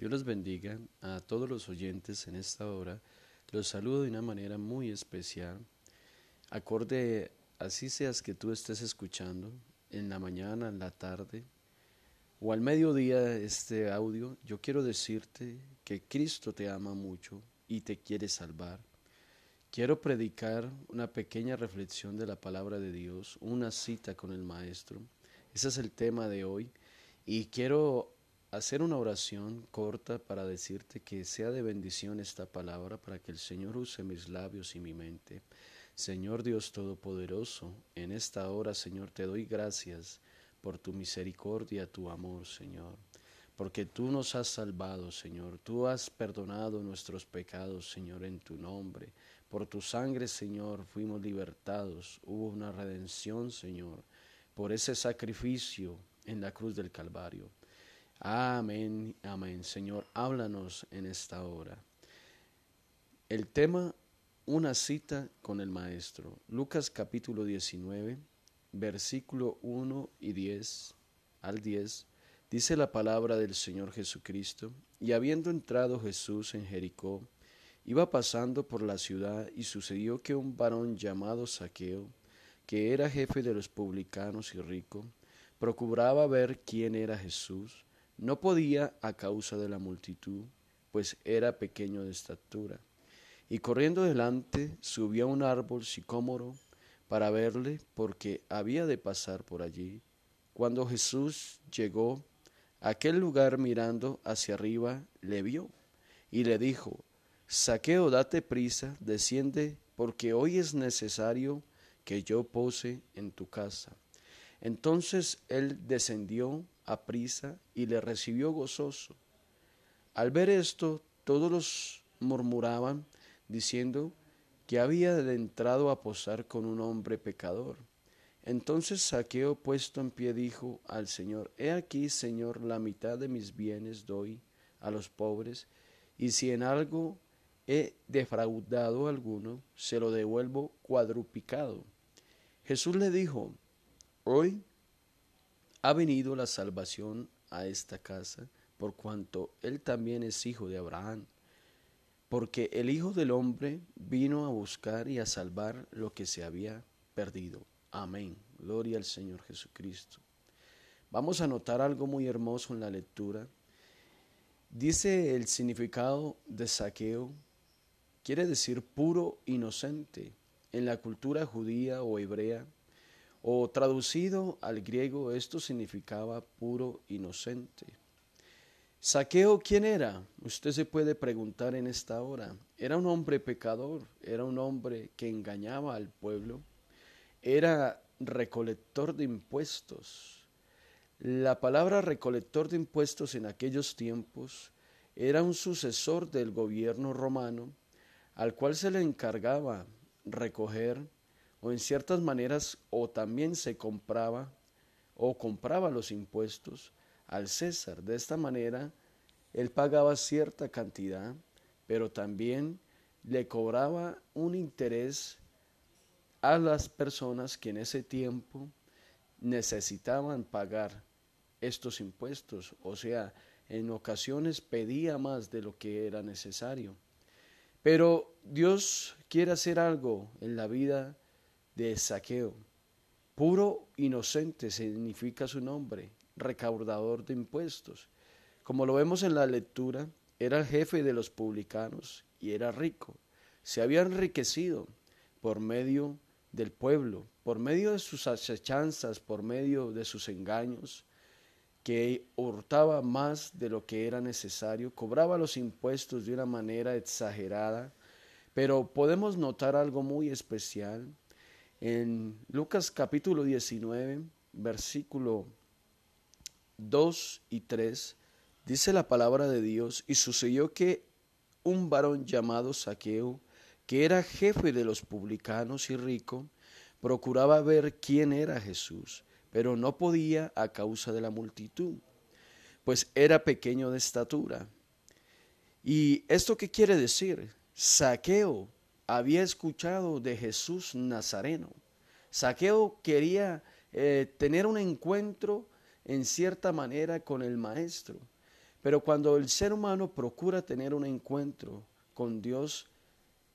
Dios los bendiga a todos los oyentes en esta hora. Los saludo de una manera muy especial. Acorde, así seas que tú estés escuchando, en la mañana, en la tarde o al mediodía este audio, yo quiero decirte que Cristo te ama mucho y te quiere salvar. Quiero predicar una pequeña reflexión de la palabra de Dios, una cita con el Maestro. Ese es el tema de hoy y quiero hacer una oración corta para decirte que sea de bendición esta palabra para que el Señor use mis labios y mi mente. Señor Dios Todopoderoso, en esta hora, Señor, te doy gracias por tu misericordia, tu amor, Señor porque tú nos has salvado, Señor. Tú has perdonado nuestros pecados, Señor, en tu nombre. Por tu sangre, Señor, fuimos libertados. Hubo una redención, Señor, por ese sacrificio en la cruz del Calvario. Amén, amén. Señor, háblanos en esta hora. El tema, una cita con el Maestro. Lucas capítulo 19, versículo 1 y 10 al 10 Dice la palabra del Señor Jesucristo, y habiendo entrado Jesús en Jericó, iba pasando por la ciudad y sucedió que un varón llamado Saqueo, que era jefe de los publicanos y rico, procuraba ver quién era Jesús, no podía a causa de la multitud, pues era pequeño de estatura. Y corriendo delante subió a un árbol sicómoro para verle, porque había de pasar por allí. Cuando Jesús llegó Aquel lugar mirando hacia arriba le vio y le dijo, Saqueo, date prisa, desciende, porque hoy es necesario que yo pose en tu casa. Entonces él descendió a prisa y le recibió gozoso. Al ver esto, todos los murmuraban, diciendo que había entrado a posar con un hombre pecador. Entonces Saqueo puesto en pie dijo al Señor, He aquí, Señor, la mitad de mis bienes doy a los pobres, y si en algo he defraudado a alguno, se lo devuelvo cuadruplicado. Jesús le dijo, Hoy ha venido la salvación a esta casa, por cuanto él también es hijo de Abraham, porque el Hijo del Hombre vino a buscar y a salvar lo que se había perdido. Amén. Gloria al Señor Jesucristo. Vamos a notar algo muy hermoso en la lectura. Dice el significado de saqueo, quiere decir puro inocente en la cultura judía o hebrea, o traducido al griego esto significaba puro inocente. Saqueo, ¿quién era? Usted se puede preguntar en esta hora. Era un hombre pecador, era un hombre que engañaba al pueblo, era recolector de impuestos. La palabra recolector de impuestos en aquellos tiempos era un sucesor del gobierno romano al cual se le encargaba recoger o en ciertas maneras o también se compraba o compraba los impuestos al César. De esta manera él pagaba cierta cantidad, pero también le cobraba un interés a las personas que en ese tiempo necesitaban pagar estos impuestos, o sea, en ocasiones pedía más de lo que era necesario. Pero Dios quiere hacer algo en la vida de Saqueo. Puro inocente significa su nombre, recaudador de impuestos. Como lo vemos en la lectura, era el jefe de los publicanos y era rico. Se había enriquecido por medio del pueblo, por medio de sus acechanzas, por medio de sus engaños, que hurtaba más de lo que era necesario, cobraba los impuestos de una manera exagerada, pero podemos notar algo muy especial. En Lucas capítulo 19, versículo 2 y 3, dice la palabra de Dios, y sucedió que un varón llamado Saqueo, que era jefe de los publicanos y rico, procuraba ver quién era Jesús, pero no podía a causa de la multitud, pues era pequeño de estatura. ¿Y esto qué quiere decir? Saqueo había escuchado de Jesús Nazareno. Saqueo quería eh, tener un encuentro en cierta manera con el Maestro, Pero cuando el ser humano procura tener un encuentro con Dios,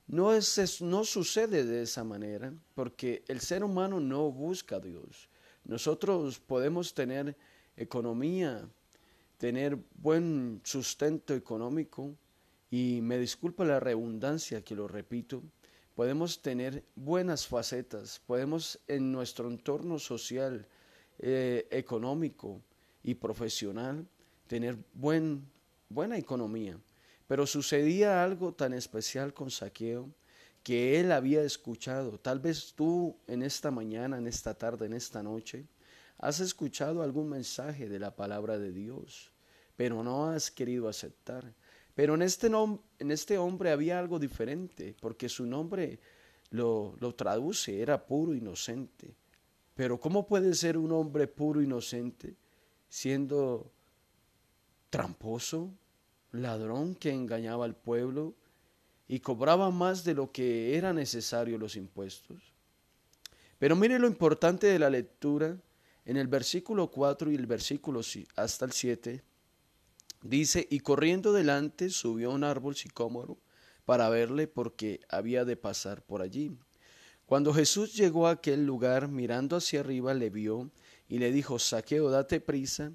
no, es, no sucede de esa manera, porque el ser humano no busca a Dios. Nosotros podemos tener economía, tener buen sustento económico, y me disculpa la redundancia que lo repito, podemos tener buenas facetas, podemos en nuestro entorno social, eh, económico y profesional tener buen, buena economía. Pero sucedía algo tan especial con Saqueo que él había escuchado. Tal vez tú en esta mañana, en esta tarde, en esta noche, has escuchado algún mensaje de la palabra de Dios, pero no has querido aceptar. Pero en este, en este hombre había algo diferente, porque su nombre lo, lo traduce, era puro inocente. Pero ¿cómo puede ser un hombre puro inocente siendo tramposo, ladrón que engañaba al pueblo y cobraba más de lo que era necesario los impuestos? Pero mire lo importante de la lectura en el versículo 4 y el versículo hasta el 7 Dice, y corriendo delante subió a un árbol sicómoro para verle porque había de pasar por allí. Cuando Jesús llegó a aquel lugar, mirando hacia arriba, le vio y le dijo, Saqueo, date prisa,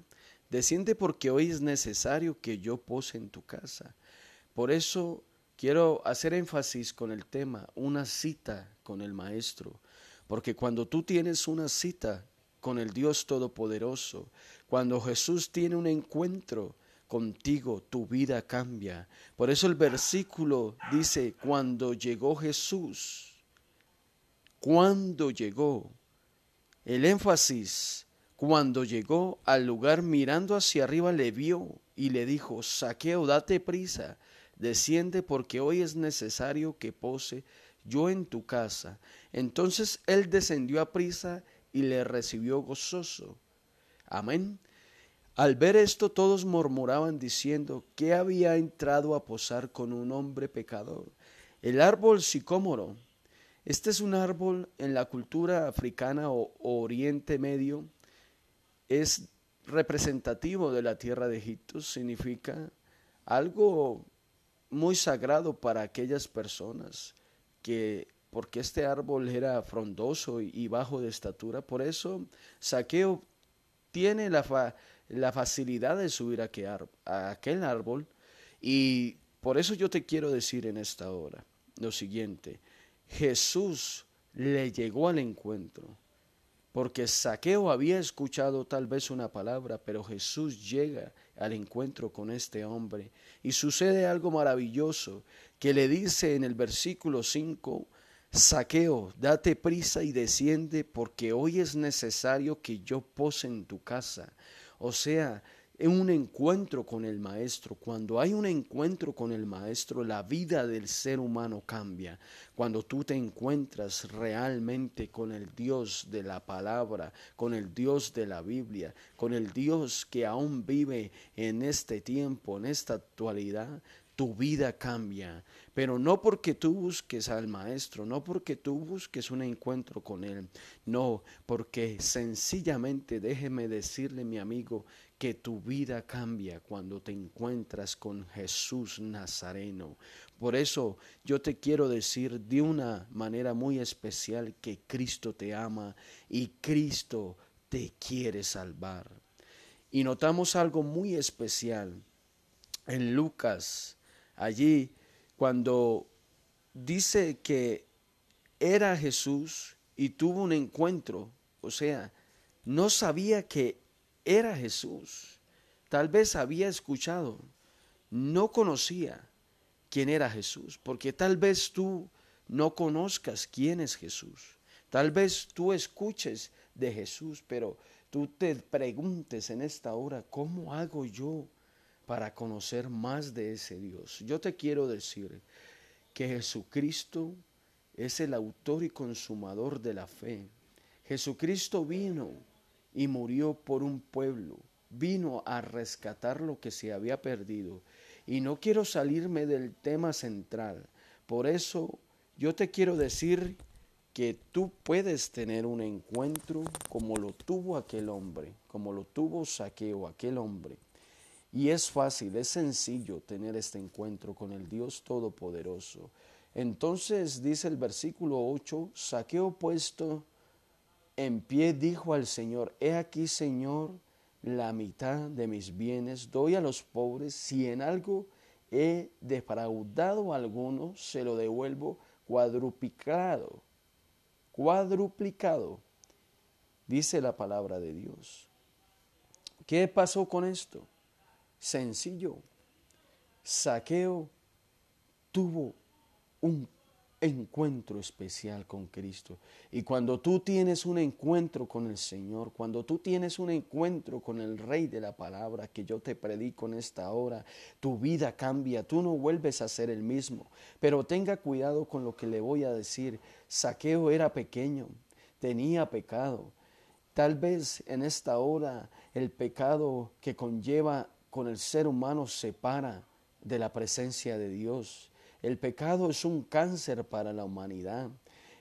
desciende porque hoy es necesario que yo pose en tu casa. Por eso quiero hacer énfasis con el tema, una cita con el Maestro, porque cuando tú tienes una cita con el Dios Todopoderoso, cuando Jesús tiene un encuentro, contigo tu vida cambia. Por eso el versículo dice, cuando llegó Jesús, cuando llegó, el énfasis, cuando llegó al lugar mirando hacia arriba le vio y le dijo, saqueo, date prisa, desciende porque hoy es necesario que pose yo en tu casa. Entonces él descendió a prisa y le recibió gozoso. Amén. Al ver esto todos murmuraban diciendo que había entrado a posar con un hombre pecador. El árbol sicómoro. Este es un árbol en la cultura africana o, Oriente Medio. Es representativo de la tierra de Egipto. Significa algo muy sagrado para aquellas personas que porque este árbol era frondoso y, bajo de estatura, por eso Saqueo tiene la, fa, la facilidad de subir a, aquel árbol y por eso yo te quiero decir en esta hora lo siguiente, Jesús le llegó al encuentro, porque Saqueo había escuchado tal vez una palabra, pero Jesús llega al encuentro con este hombre y sucede algo maravilloso que le dice en el versículo 5, Saqueo, date prisa y desciende porque hoy es necesario que yo pose en tu casa. O sea, un encuentro con el Maestro. Cuando hay un encuentro con el Maestro, la vida del ser humano cambia. Cuando tú te encuentras realmente con el Dios de la palabra, con el Dios de la Biblia, con el Dios que aún vive en este tiempo, en esta actualidad, tu vida cambia. Pero no porque tú busques al Maestro, no porque tú busques un encuentro con Él, no, porque sencillamente déjeme decirle, mi amigo, que tu vida cambia cuando te encuentras con Jesús Nazareno. Por eso yo te quiero decir de una manera muy especial que Cristo te ama y Cristo te quiere salvar. Y notamos algo muy especial en Lucas allí cuando dice que era Jesús y tuvo un encuentro, o sea, no sabía que era Jesús, tal vez había escuchado, no conocía quién era Jesús, porque tal vez tú no conozcas quién es Jesús, tal vez tú escuches de Jesús, pero tú te preguntes en esta hora, ¿cómo hago yo para conocer más de ese Dios. Yo te quiero decir que Jesucristo es el autor y consumador de la fe. Jesucristo vino y murió por un pueblo, vino a rescatar lo que se había perdido. Y no quiero salirme del tema central. Por eso yo te quiero decir que tú puedes tener un encuentro como lo tuvo aquel hombre, como lo tuvo Saqueo, aquel hombre Y es fácil, es sencillo tener este encuentro con el Dios Todopoderoso. Entonces dice el versículo 8, Saqueo puesto en pie dijo al Señor, He aquí, Señor, la mitad de mis bienes doy a los pobres, si en algo he defraudado a alguno, se lo devuelvo cuadruplicado, cuadruplicado, dice la palabra de Dios. ¿Qué pasó con esto? Sencillo. Saqueo tuvo un encuentro especial con Cristo. Y cuando tú tienes un encuentro con el Señor, cuando tú tienes un encuentro con el Rey de la palabra que yo te predico en esta hora, tu vida cambia, tú no vuelves a ser el mismo. Pero tenga cuidado con lo que le voy a decir. Saqueo era pequeño, tenía pecado. Tal vez en esta hora el pecado que conlleva con el ser humano separa de la presencia de Dios. El pecado es un cáncer para la humanidad.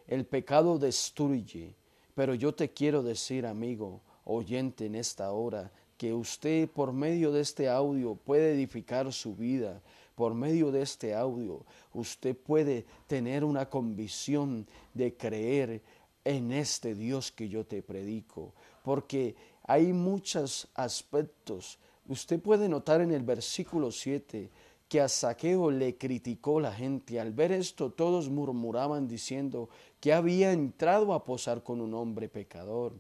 El pecado destruye. Pero yo te quiero decir, amigo, oyente en esta hora, que usted por medio de este audio puede edificar su vida. Por medio de este audio usted puede tener una convicción de creer en este Dios que yo te predico. Porque hay muchos aspectos. Usted puede notar en el versículo 7 que a Saqueo le criticó la gente. Al ver esto todos murmuraban diciendo que había entrado a posar con un hombre pecador,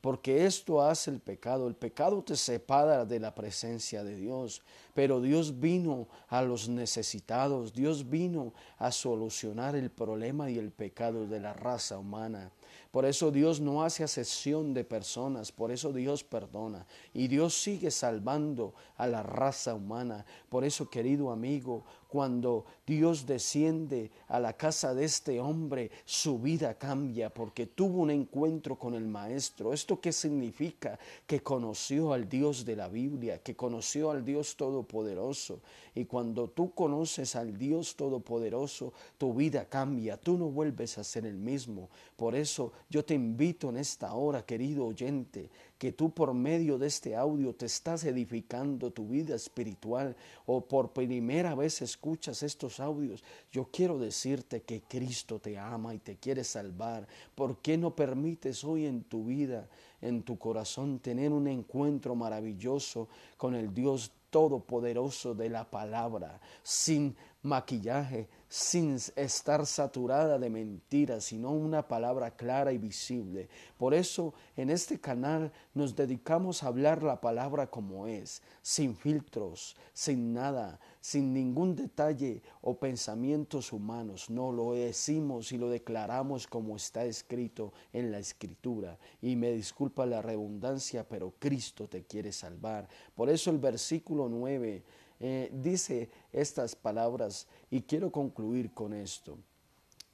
porque esto hace el pecado. El pecado te separa de la presencia de Dios, pero Dios vino a los necesitados, Dios vino a solucionar el problema y el pecado de la raza humana. Por eso Dios no hace asesión de personas, por eso Dios perdona. Y Dios sigue salvando a la raza humana. Por eso, querido amigo, cuando Dios desciende a la casa de este hombre, su vida cambia porque tuvo un encuentro con el Maestro. ¿Esto qué significa? Que conoció al Dios de la Biblia, que conoció al Dios Todopoderoso. Y cuando tú conoces al Dios Todopoderoso, tu vida cambia, tú no vuelves a ser el mismo. Por eso yo te invito en esta hora, querido oyente, que tú por medio de este audio te estás edificando tu vida espiritual o por primera vez escuchas estos audios, yo quiero decirte que Cristo te ama y te quiere salvar. ¿Por qué no permites hoy en tu vida, en tu corazón, tener un encuentro maravilloso con el Dios Todopoderoso de la palabra, sin maquillaje, sin estar saturada de mentiras, sino una palabra clara y visible. Por eso en este canal nos dedicamos a hablar la palabra como es, sin filtros, sin nada, sin ningún detalle o pensamientos humanos. No lo decimos y lo declaramos como está escrito en la escritura. Y me disculpa la redundancia, pero Cristo te quiere salvar. Por eso el versículo 9 eh, dice estas palabras y quiero concluir con esto.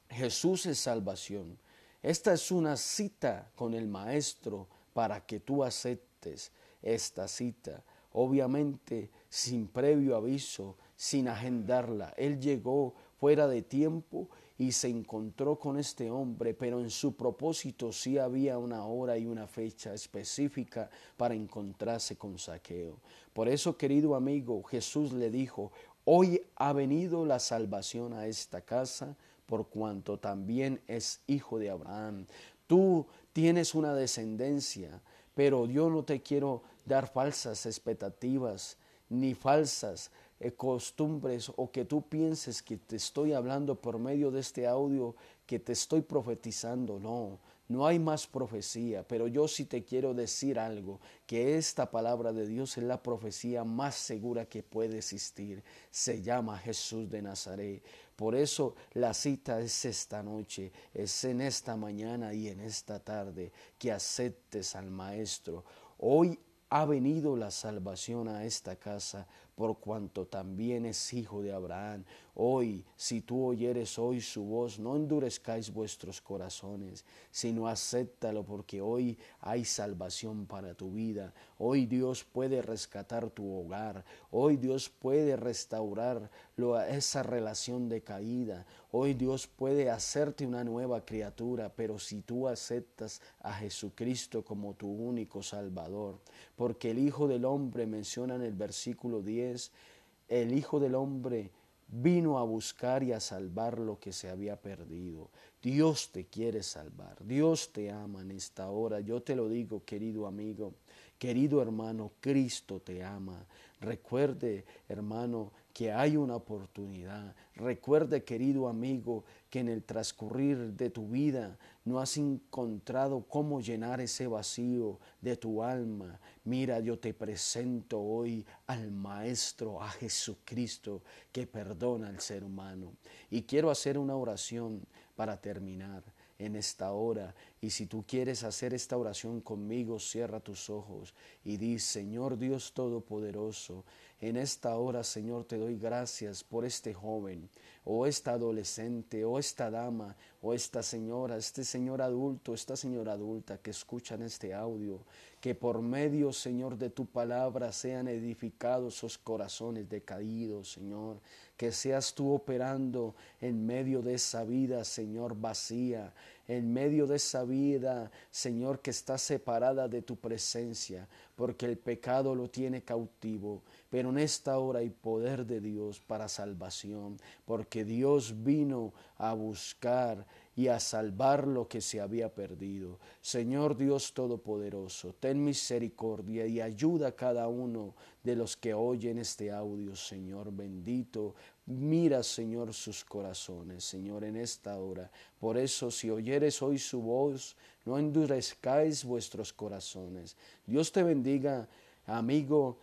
Jesús es salvación. Esta es una cita con el Maestro para que tú aceptes esta cita. Obviamente sin previo aviso, sin agendarla. Él llegó fuera de tiempo y se encontró con este hombre, pero en su propósito sí había una hora y una fecha específica para encontrarse con Saqueo. Por eso, querido amigo, Jesús le dijo, hoy ha venido la salvación a esta casa, por cuanto también es hijo de Abraham. Tú tienes una descendencia, pero yo no te quiero dar falsas expectativas ni falsas costumbres o que tú pienses que te estoy hablando por medio de este audio, que te estoy profetizando. No, no hay más profecía, pero yo sí te quiero decir algo, que esta palabra de Dios es la profecía más segura que puede existir. Se llama Jesús de Nazaret. Por eso la cita es esta noche, es en esta mañana y en esta tarde que aceptes al Maestro. Hoy ha venido la salvación a esta casa por cuanto también es hijo de Abraham. Hoy, si tú oyeres hoy su voz, no endurezcáis vuestros corazones, sino acéptalo, porque hoy hay salvación para tu vida. Hoy Dios puede rescatar tu hogar. Hoy Dios puede restaurar esa relación de caída. Hoy Dios puede hacerte una nueva criatura, pero si tú aceptas a Jesucristo como tu único Salvador, porque el Hijo del Hombre menciona en el versículo 10, el Hijo del Hombre vino a buscar y a salvar lo que se había perdido. Dios te quiere salvar, Dios te ama en esta hora. Yo te lo digo, querido amigo, querido hermano, Cristo te ama. Recuerde, hermano, que hay una oportunidad. Recuerde, querido amigo, que en el transcurrir de tu vida no has encontrado cómo llenar ese vacío de tu alma. Mira, yo te presento hoy al Maestro, a Jesucristo, que perdona al ser humano. Y quiero hacer una oración para terminar en esta hora. Y si tú quieres hacer esta oración conmigo, cierra tus ojos y di, Señor Dios Todopoderoso, en esta hora, Señor, te doy gracias por este joven, o esta adolescente, o esta dama, o esta señora, este señor adulto, esta señora adulta que escuchan este audio, que por medio, Señor, de tu palabra sean edificados sus corazones decaídos, Señor, que seas tú operando en medio de esa vida, Señor, vacía, en medio de esa vida, Señor, que está separada de tu presencia, porque el pecado lo tiene cautivo. Pero en esta hora hay poder de Dios para salvación, porque Dios vino a buscar y a salvar lo que se había perdido. Señor Dios Todopoderoso, ten misericordia y ayuda a cada uno de los que oyen este audio, Señor bendito. Mira, Señor, sus corazones, Señor, en esta hora. Por eso, si oyeres hoy su voz, no endurezcáis vuestros corazones. Dios te bendiga, amigo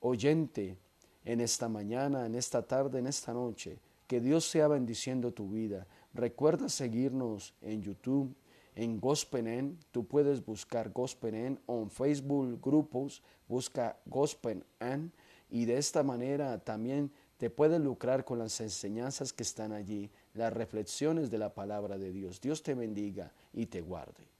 oyente, en esta mañana, en esta tarde, en esta noche. Que Dios sea bendiciendo tu vida. Recuerda seguirnos en YouTube, en Gospel Tú puedes buscar Gospel o en Facebook grupos, busca Gospel y de esta manera también te puedes lucrar con las enseñanzas que están allí, las reflexiones de la palabra de Dios. Dios te bendiga y te guarde.